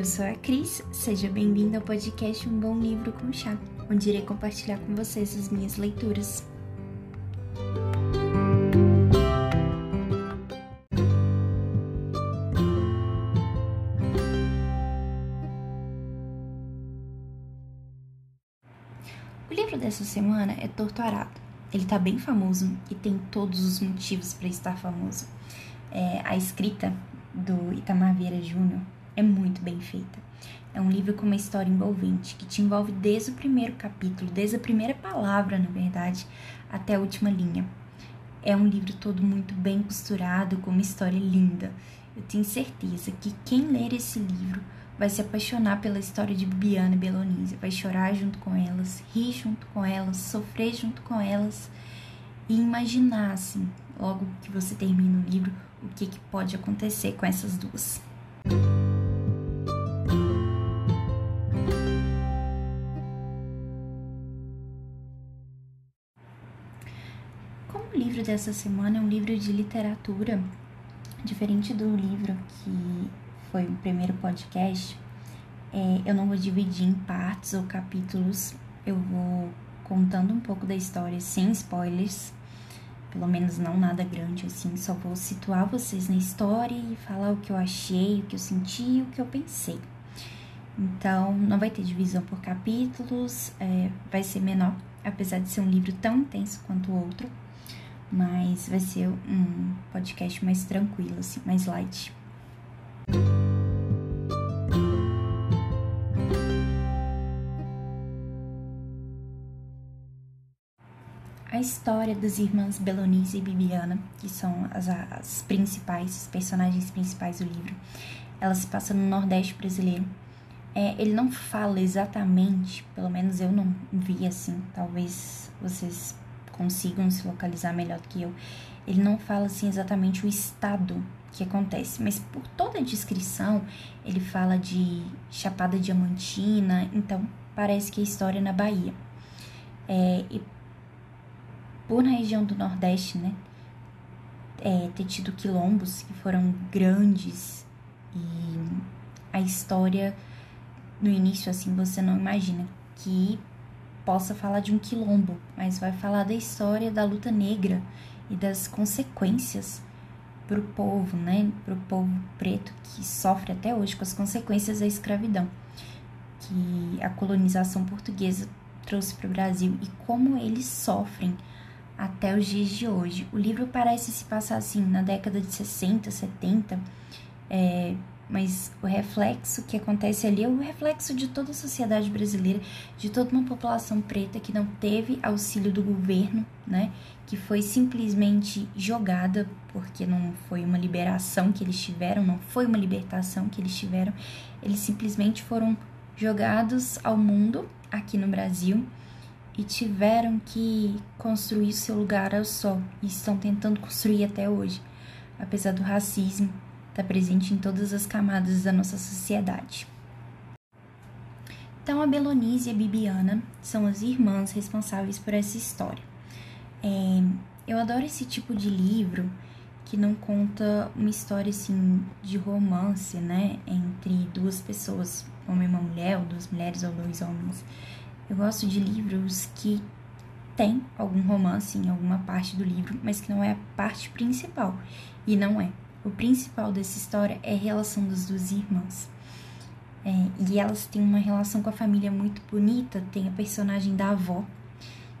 eu sou a Cris, seja bem-vindo ao podcast Um Bom Livro com Chá, onde irei compartilhar com vocês as minhas leituras. O livro dessa semana é Torto Arado. Ele tá bem famoso e tem todos os motivos para estar famoso. É, a escrita do Itamar Vieira Júnior é muito bem feita. É um livro com uma história envolvente, que te envolve desde o primeiro capítulo, desde a primeira palavra, na verdade, até a última linha. É um livro todo muito bem costurado, com uma história linda. Eu tenho certeza que quem ler esse livro vai se apaixonar pela história de Bibiana e Belonise, vai chorar junto com elas, rir junto com elas, sofrer junto com elas e imaginar, assim, logo que você termina o livro, o que, que pode acontecer com essas duas. Livro dessa semana é um livro de literatura, diferente do livro que foi o primeiro podcast, é, eu não vou dividir em partes ou capítulos, eu vou contando um pouco da história sem spoilers, pelo menos não nada grande assim, só vou situar vocês na história e falar o que eu achei, o que eu senti o que eu pensei. Então, não vai ter divisão por capítulos, é, vai ser menor, apesar de ser um livro tão intenso quanto o outro, mas vai ser um podcast mais tranquilo, assim, mais light. A história das irmãs Belonise e Bibiana, que são as, as principais, os personagens principais do livro, ela se passa no Nordeste brasileiro. É, ele não fala exatamente, pelo menos eu não vi assim, talvez vocês consigam se localizar melhor do que eu. Ele não fala assim exatamente o estado que acontece, mas por toda a descrição ele fala de Chapada Diamantina, então parece que a história é na Bahia. É, e por na região do Nordeste, né, é, ter tido quilombos que foram grandes e a história no início assim você não imagina que possa falar de um quilombo, mas vai falar da história da luta negra e das consequências para o povo, né, para o povo preto que sofre até hoje com as consequências da escravidão que a colonização portuguesa trouxe para o Brasil e como eles sofrem até os dias de hoje. O livro parece se passar assim na década de 60, 70, é, mas o reflexo que acontece ali é o reflexo de toda a sociedade brasileira, de toda uma população preta que não teve auxílio do governo, né? Que foi simplesmente jogada, porque não foi uma liberação que eles tiveram, não foi uma libertação que eles tiveram, eles simplesmente foram jogados ao mundo aqui no Brasil e tiveram que construir seu lugar ao sol e estão tentando construir até hoje, apesar do racismo estar tá presente em todas as camadas da nossa sociedade. Então, a Belonise e a Bibiana são as irmãs responsáveis por essa história. É, eu adoro esse tipo de livro que não conta uma história assim de romance, né, entre duas pessoas, homem e uma mulher, ou duas mulheres ou dois homens. Eu gosto de livros que tem algum romance em alguma parte do livro, mas que não é a parte principal. E não é. O principal dessa história é a relação das duas irmãs. É, e elas têm uma relação com a família muito bonita. Tem a personagem da avó,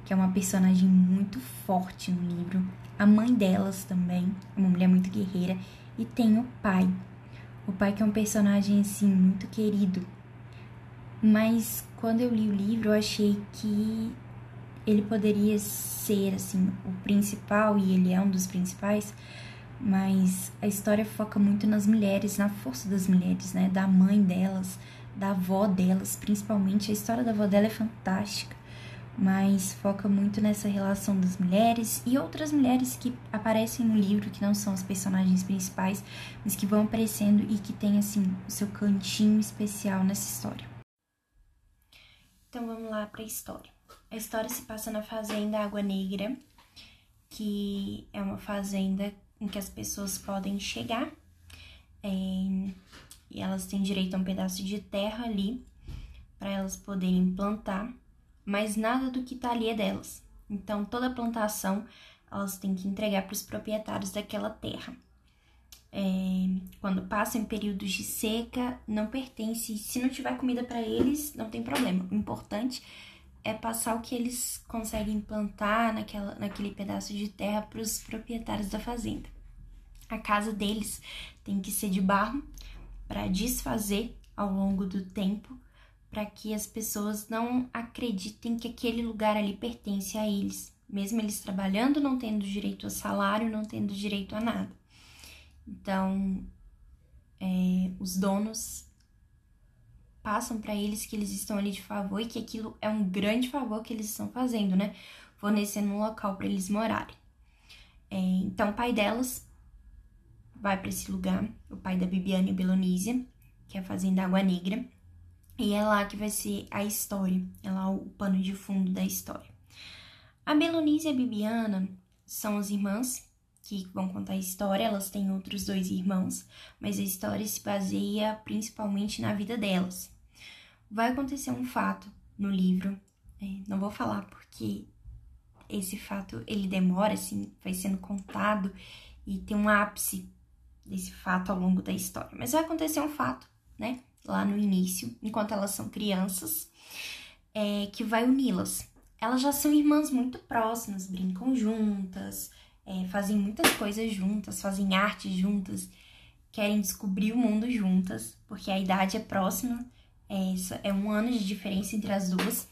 que é uma personagem muito forte no livro. A mãe delas também, uma mulher muito guerreira. E tem o pai. O pai que é um personagem, assim, muito querido. Mas quando eu li o livro, eu achei que ele poderia ser assim o principal e ele é um dos principais, mas a história foca muito nas mulheres, na força das mulheres, né? Da mãe delas, da avó delas, principalmente a história da avó dela é fantástica, mas foca muito nessa relação das mulheres e outras mulheres que aparecem no livro que não são os personagens principais, mas que vão aparecendo e que tem assim o seu cantinho especial nessa história. Então vamos lá para a história. A história se passa na fazenda Água Negra, que é uma fazenda em que as pessoas podem chegar é, e elas têm direito a um pedaço de terra ali para elas poderem plantar, mas nada do que tá ali é delas. Então toda a plantação elas têm que entregar para os proprietários daquela terra. É, quando passam em períodos de seca, não pertence. Se não tiver comida para eles, não tem problema. O importante é passar o que eles conseguem plantar naquela, naquele pedaço de terra para os proprietários da fazenda. A casa deles tem que ser de barro para desfazer ao longo do tempo, para que as pessoas não acreditem que aquele lugar ali pertence a eles, mesmo eles trabalhando, não tendo direito a salário, não tendo direito a nada. Então, é, os donos passam para eles que eles estão ali de favor e que aquilo é um grande favor que eles estão fazendo, né? Fornecendo um local para eles morarem. É, então, o pai delas vai para esse lugar, o pai da Bibiana e Belonísia, que é a fazenda Água Negra, e é lá que vai ser a história, é lá o pano de fundo da história. A Belonísia e a Bibiana são as irmãs que vão contar a história, elas têm outros dois irmãos, mas a história se baseia principalmente na vida delas. Vai acontecer um fato no livro, é, não vou falar porque esse fato ele demora, assim, vai sendo contado e tem um ápice desse fato ao longo da história. Mas vai acontecer um fato, né, lá no início, enquanto elas são crianças, é, que vai uni-las. Elas já são irmãs muito próximas, brincam juntas, é, fazem muitas coisas juntas, fazem arte juntas, querem descobrir o mundo juntas, porque a idade é próxima, é, é um ano de diferença entre as duas.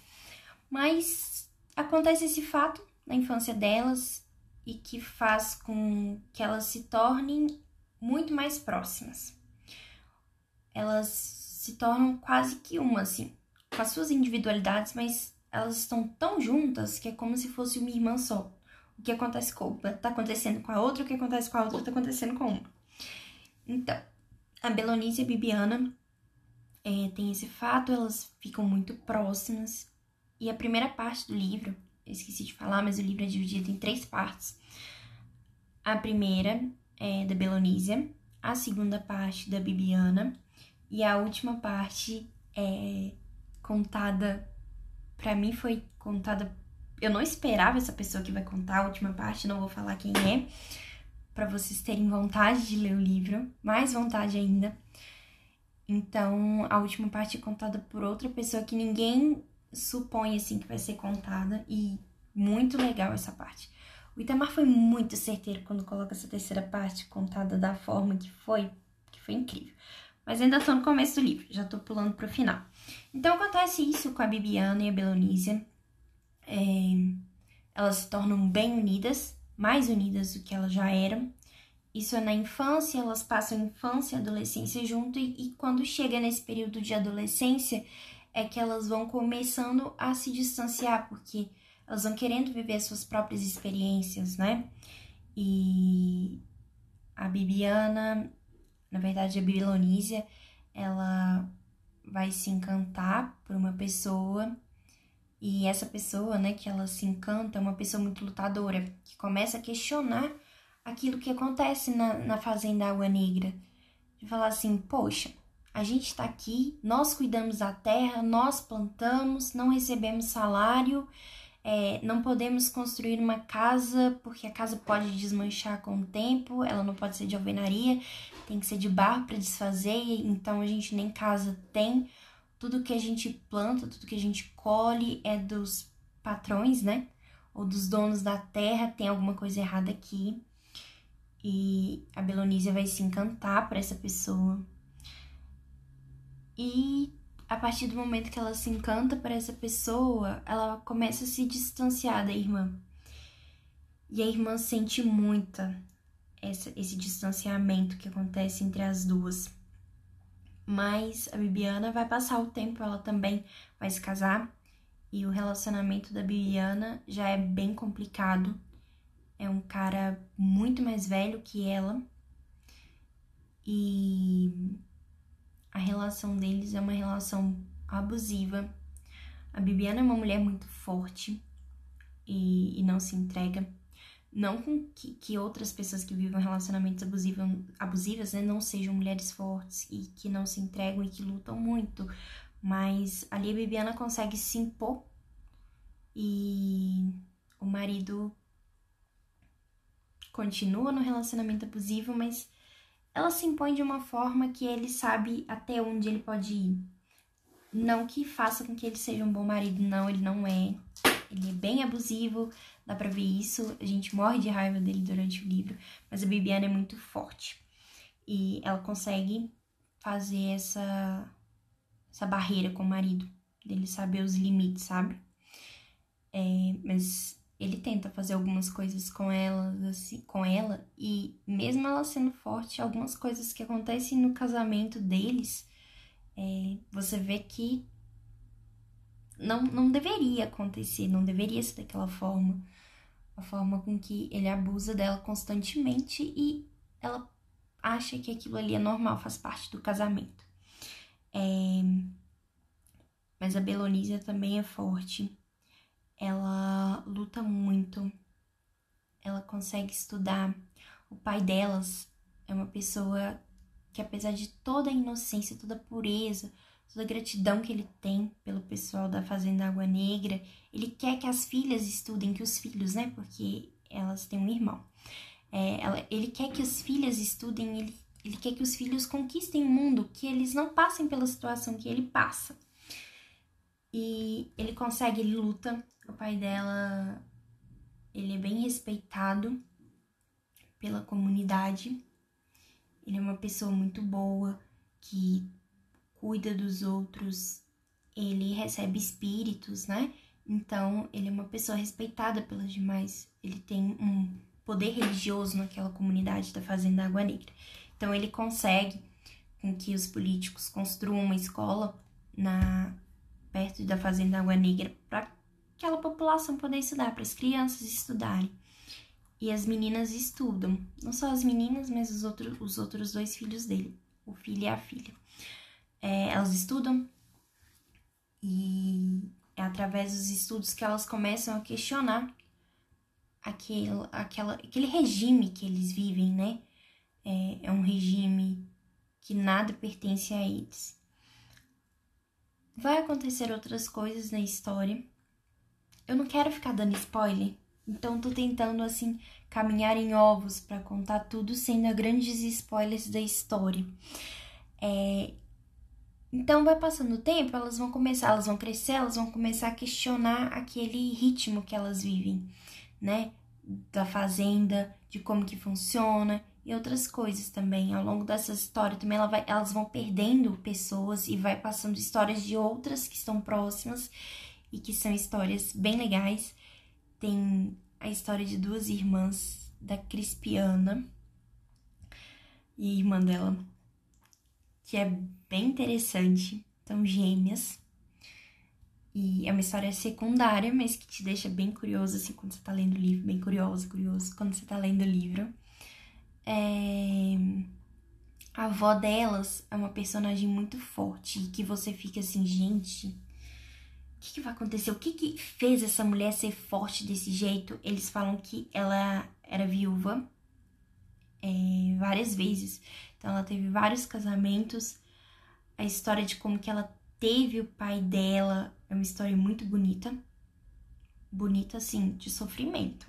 Mas acontece esse fato na infância delas e que faz com que elas se tornem muito mais próximas. Elas se tornam quase que uma, assim, com as suas individualidades, mas elas estão tão juntas que é como se fosse uma irmã só o que acontece com uma tá acontecendo com a outra, o que acontece com a outra tá acontecendo com uma. Então, a Belonice e a Bibiana é, tem esse fato, elas ficam muito próximas. E a primeira parte do livro, eu esqueci de falar, mas o livro é dividido em três partes. A primeira é da Belonísia, a segunda parte da Bibiana e a última parte é contada, para mim foi contada eu não esperava essa pessoa que vai contar a última parte, não vou falar quem é, para vocês terem vontade de ler o livro, mais vontade ainda. Então, a última parte é contada por outra pessoa que ninguém supõe assim que vai ser contada e muito legal essa parte. O Itamar foi muito certeiro quando coloca essa terceira parte contada da forma que foi, que foi incrível. Mas ainda tô no começo do livro, já tô pulando pro final. Então acontece isso com a Bibiana e a Belonísia é, elas se tornam bem unidas, mais unidas do que elas já eram. Isso é na infância, elas passam infância e adolescência junto, e, e quando chega nesse período de adolescência, é que elas vão começando a se distanciar, porque elas vão querendo viver suas próprias experiências, né? E a Bibiana, na verdade a Babilonísia, ela vai se encantar por uma pessoa e essa pessoa, né, que ela se encanta, é uma pessoa muito lutadora, que começa a questionar aquilo que acontece na, na Fazenda Água Negra. De falar assim, poxa, a gente está aqui, nós cuidamos da terra, nós plantamos, não recebemos salário, é, não podemos construir uma casa porque a casa pode desmanchar com o tempo, ela não pode ser de alvenaria, tem que ser de barro para desfazer, então a gente nem casa tem. Tudo que a gente planta, tudo que a gente colhe é dos patrões, né? Ou dos donos da terra, tem alguma coisa errada aqui. E a Belonísia vai se encantar por essa pessoa. E a partir do momento que ela se encanta por essa pessoa, ela começa a se distanciar da irmã. E a irmã sente muita essa, esse distanciamento que acontece entre as duas. Mas a Bibiana vai passar o tempo, ela também vai se casar. E o relacionamento da Bibiana já é bem complicado. É um cara muito mais velho que ela. E a relação deles é uma relação abusiva. A Bibiana é uma mulher muito forte e, e não se entrega. Não com que, que outras pessoas que vivem relacionamentos abusivos, abusivos né, não sejam mulheres fortes e que não se entregam e que lutam muito. Mas ali a Bibiana consegue se impor e o marido continua no relacionamento abusivo, mas ela se impõe de uma forma que ele sabe até onde ele pode ir. Não que faça com que ele seja um bom marido, não, ele não é. Ele é bem abusivo, dá pra ver isso. A gente morre de raiva dele durante o livro, mas a Bibiana é muito forte. E ela consegue fazer essa, essa barreira com o marido, dele saber os limites, sabe? É, mas ele tenta fazer algumas coisas com ela, assim, com ela, e mesmo ela sendo forte, algumas coisas que acontecem no casamento deles, é, você vê que não, não deveria acontecer, não deveria ser daquela forma. A forma com que ele abusa dela constantemente e ela acha que aquilo ali é normal, faz parte do casamento. É... Mas a Belonísia também é forte ela luta muito, ela consegue estudar. O pai delas é uma pessoa que, apesar de toda a inocência, toda a pureza, toda a gratidão que ele tem pelo pessoal da Fazenda Água Negra, ele quer que as filhas estudem, que os filhos, né? Porque elas têm um irmão. É, ela, ele quer que as filhas estudem, ele, ele quer que os filhos conquistem o mundo, que eles não passem pela situação que ele passa. E ele consegue, ele luta, o pai dela, ele é bem respeitado pela comunidade. Ele é uma pessoa muito boa, que cuida dos outros. Ele recebe espíritos, né? Então, ele é uma pessoa respeitada pelas demais. Ele tem um poder religioso naquela comunidade da Fazenda Água Negra. Então, ele consegue com que os políticos construam uma escola na perto da Fazenda Água Negra para aquela população poder estudar, para as crianças estudarem. E as meninas estudam, não só as meninas, mas os outros, os outros dois filhos dele, o filho e a filha. É, elas estudam e é através dos estudos que elas começam a questionar aquele, aquela, aquele regime que eles vivem, né? É, é um regime que nada pertence a eles. Vai acontecer outras coisas na história eu não quero ficar dando spoiler, então tô tentando assim caminhar em ovos para contar tudo sem grandes spoilers da história. É... Então vai passando o tempo, elas vão começar, elas vão crescer, elas vão começar a questionar aquele ritmo que elas vivem, né? Da fazenda, de como que funciona e outras coisas também. Ao longo dessa história também ela vai, elas vão perdendo pessoas e vai passando histórias de outras que estão próximas e que são histórias bem legais. Tem a história de duas irmãs da Crispiana e irmã dela, que é bem interessante. São gêmeas. E é uma história secundária, mas que te deixa bem curioso, assim, quando você tá lendo o livro. Bem curioso, curioso, quando você tá lendo o livro. É... A avó delas é uma personagem muito forte e que você fica assim, gente, o que, que, vai acontecer? O que, que fez essa mulher ser forte desse jeito? Eles falam que ela era viúva é, várias vezes. Então ela teve vários casamentos. A história de como que ela teve o pai dela é uma história muito bonita. Bonita, assim, de sofrimento.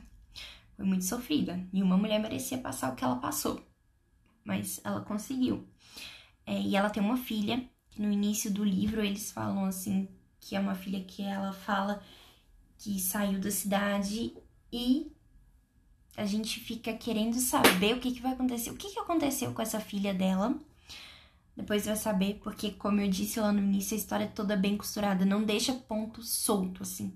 Foi muito sofrida. Nenhuma mulher merecia passar o que ela passou. Mas ela conseguiu. É, e ela tem uma filha, que no início do livro eles falam assim que é uma filha que ela fala que saiu da cidade e a gente fica querendo saber o que, que vai acontecer. O que, que aconteceu com essa filha dela? Depois vai saber, porque, como eu disse lá no início, a história é toda bem costurada. Não deixa ponto solto, assim.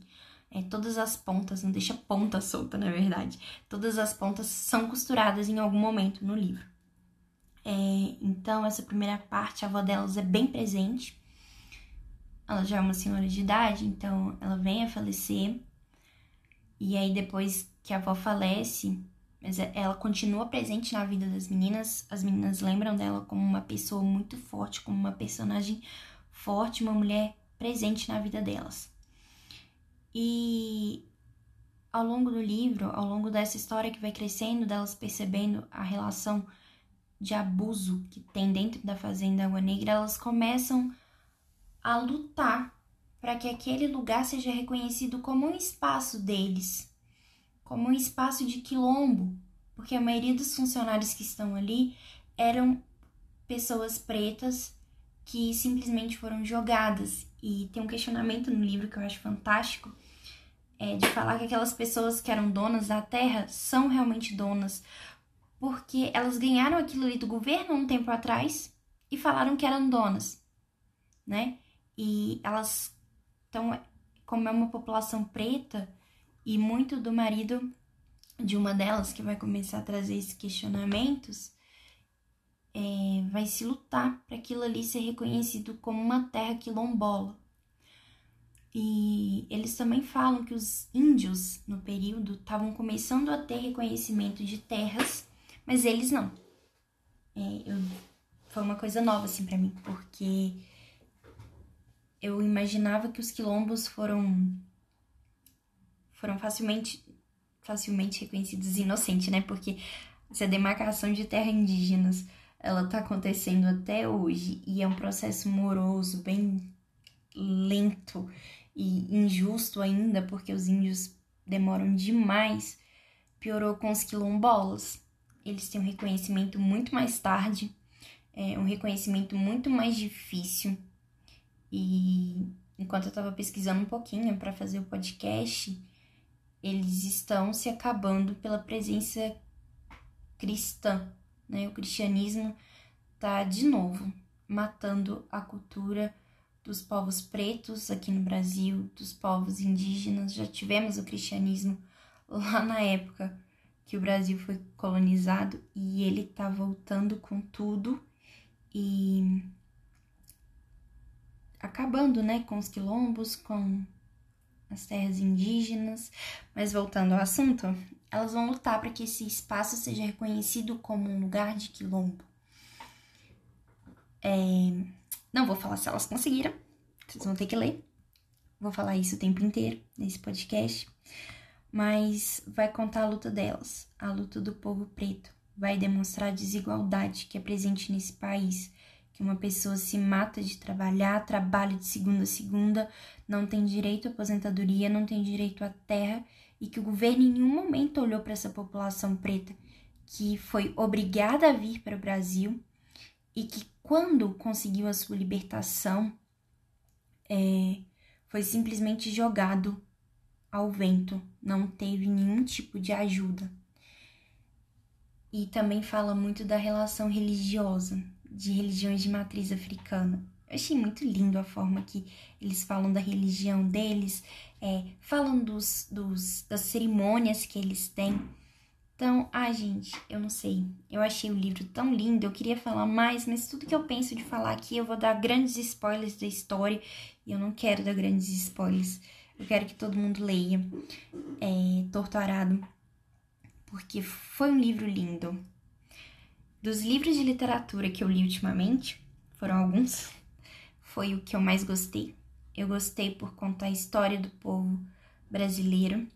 É, todas as pontas, não deixa ponta solta, na verdade. Todas as pontas são costuradas em algum momento no livro. É, então, essa primeira parte, a avó delas é bem presente ela já é uma senhora de idade, então ela vem a falecer. E aí depois que a avó falece, mas é, ela continua presente na vida das meninas. As meninas lembram dela como uma pessoa muito forte, como uma personagem forte, uma mulher presente na vida delas. E ao longo do livro, ao longo dessa história que vai crescendo, delas percebendo a relação de abuso que tem dentro da fazenda Água Negra, elas começam a lutar para que aquele lugar seja reconhecido como um espaço deles, como um espaço de quilombo, porque a maioria dos funcionários que estão ali eram pessoas pretas que simplesmente foram jogadas. E tem um questionamento no livro que eu acho fantástico, é, de falar que aquelas pessoas que eram donas da terra são realmente donas, porque elas ganharam aquilo ali do governo um tempo atrás e falaram que eram donas, né? E elas estão, como é uma população preta, e muito do marido de uma delas que vai começar a trazer esses questionamentos, é, vai se lutar para aquilo ali ser reconhecido como uma terra quilombola. E eles também falam que os índios, no período, estavam começando a ter reconhecimento de terras, mas eles não. É, eu, foi uma coisa nova, assim, para mim, porque eu imaginava que os quilombos foram foram facilmente facilmente reconhecidos inocentes, né? Porque essa demarcação de terra indígenas, ela tá acontecendo até hoje e é um processo moroso, bem lento e injusto ainda, porque os índios demoram demais, piorou com os quilombolas. Eles têm um reconhecimento muito mais tarde, é um reconhecimento muito mais difícil. E enquanto eu estava pesquisando um pouquinho para fazer o podcast, eles estão se acabando pela presença cristã, né? O cristianismo tá de novo matando a cultura dos povos pretos aqui no Brasil, dos povos indígenas. Já tivemos o cristianismo lá na época que o Brasil foi colonizado e ele tá voltando com tudo e acabando, né, com os quilombos, com as terras indígenas. Mas voltando ao assunto, elas vão lutar para que esse espaço seja reconhecido como um lugar de quilombo. É, não vou falar se elas conseguiram, vocês vão ter que ler. Vou falar isso o tempo inteiro nesse podcast. Mas vai contar a luta delas, a luta do povo preto. Vai demonstrar a desigualdade que é presente nesse país. Que uma pessoa se mata de trabalhar, trabalha de segunda a segunda, não tem direito à aposentadoria, não tem direito à terra e que o governo em nenhum momento olhou para essa população preta que foi obrigada a vir para o Brasil e que quando conseguiu a sua libertação é, foi simplesmente jogado ao vento, não teve nenhum tipo de ajuda. E também fala muito da relação religiosa, de religiões de matriz africana. Eu achei muito lindo a forma que eles falam da religião deles, é, falam dos, dos, das cerimônias que eles têm então, ah, gente, eu não sei. Eu achei o livro tão lindo, eu queria falar mais, mas tudo que eu penso de falar aqui, eu vou dar grandes spoilers da história e eu não quero dar grandes spoilers. Eu quero que todo mundo leia é, Torturado, porque foi um livro lindo. Dos livros de literatura que eu li ultimamente, foram alguns, foi o que eu mais gostei. Eu gostei por contar a história do povo brasileiro,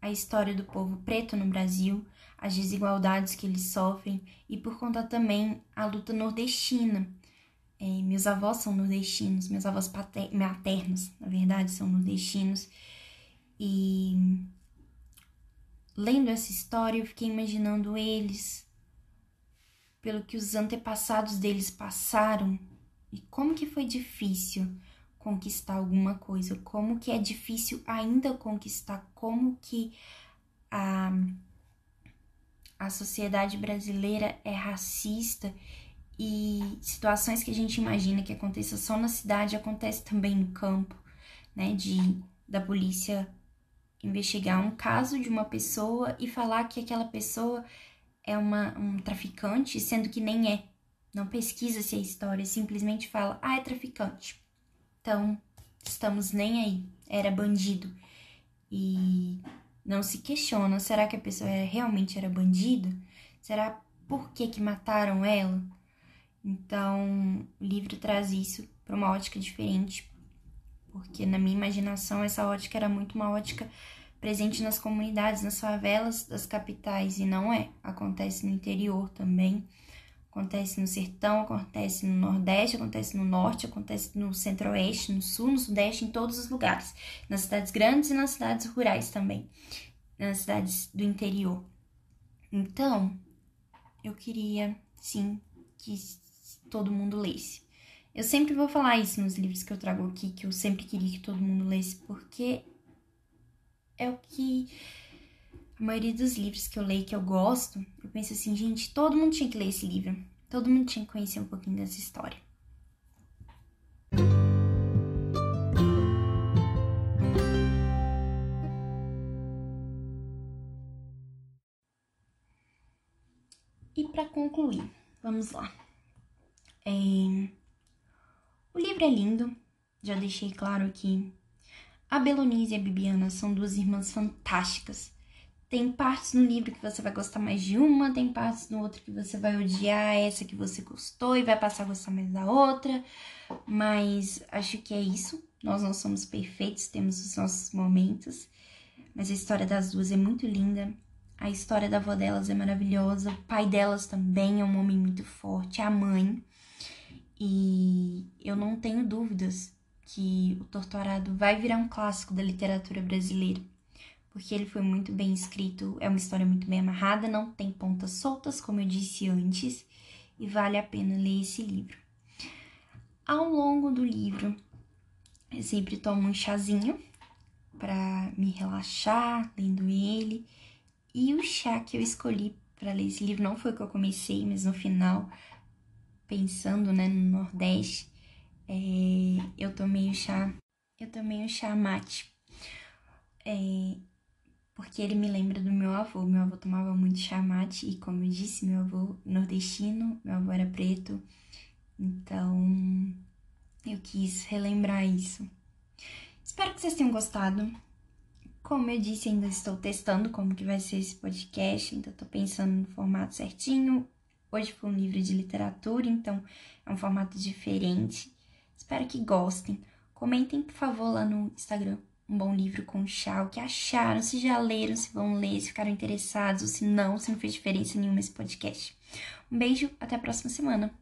a história do povo preto no Brasil, as desigualdades que eles sofrem e por conta também a luta nordestina. É, meus avós são nordestinos, meus avós maternos, na verdade, são nordestinos. E lendo essa história, eu fiquei imaginando eles, pelo que os antepassados deles passaram? E como que foi difícil conquistar alguma coisa, como que é difícil ainda conquistar, como que a a sociedade brasileira é racista? E situações que a gente imagina que aconteça só na cidade acontece também no campo, né? De da polícia investigar um caso de uma pessoa e falar que aquela pessoa é uma, um traficante, sendo que nem é. Não pesquisa se é história, simplesmente fala, ah, é traficante. Então, estamos nem aí, era bandido. E não se questiona, será que a pessoa realmente era bandida? Será por que que mataram ela? Então, o livro traz isso para uma ótica diferente, porque na minha imaginação essa ótica era muito uma ótica presente nas comunidades, nas favelas das capitais, e não é. Acontece no interior também. Acontece no sertão, acontece no nordeste, acontece no norte, acontece no centro-oeste, no sul, no sudeste, em todos os lugares. Nas cidades grandes e nas cidades rurais também. Nas cidades do interior. Então, eu queria, sim, que todo mundo lesse. Eu sempre vou falar isso nos livros que eu trago aqui, que eu sempre queria que todo mundo lesse, porque é o que a maioria dos livros que eu leio que eu gosto, eu penso assim, gente, todo mundo tinha que ler esse livro. Todo mundo tinha que conhecer um pouquinho dessa história. E para concluir, vamos lá. É... O livro é lindo, já deixei claro aqui. A Belonise e a Bibiana são duas irmãs fantásticas tem partes no livro que você vai gostar mais de uma, tem partes no outro que você vai odiar essa que você gostou e vai passar a gostar mais da outra. Mas acho que é isso. Nós não somos perfeitos, temos os nossos momentos. Mas a história das duas é muito linda. A história da avó delas é maravilhosa. O pai delas também é um homem muito forte, a mãe. E eu não tenho dúvidas que o Torturado vai virar um clássico da literatura brasileira porque ele foi muito bem escrito, é uma história muito bem amarrada, não tem pontas soltas, como eu disse antes, e vale a pena ler esse livro. Ao longo do livro, eu sempre tomo um chazinho para me relaxar lendo ele, e o chá que eu escolhi para ler esse livro não foi o que eu comecei, mas no final, pensando né, no Nordeste, é, eu tomei o chá, eu tomei o chá mate. É, porque ele me lembra do meu avô. Meu avô tomava muito chamate e, como eu disse, meu avô nordestino, meu avô era preto, então eu quis relembrar isso. Espero que vocês tenham gostado. Como eu disse, ainda estou testando como que vai ser esse podcast, ainda estou pensando no formato certinho. Hoje foi um livro de literatura, então é um formato diferente. Espero que gostem. Comentem, por favor, lá no Instagram um bom livro com chá, o que acharam, se já leram, se vão ler, se ficaram interessados, ou se não, se não fez diferença nenhuma esse podcast. Um beijo, até a próxima semana.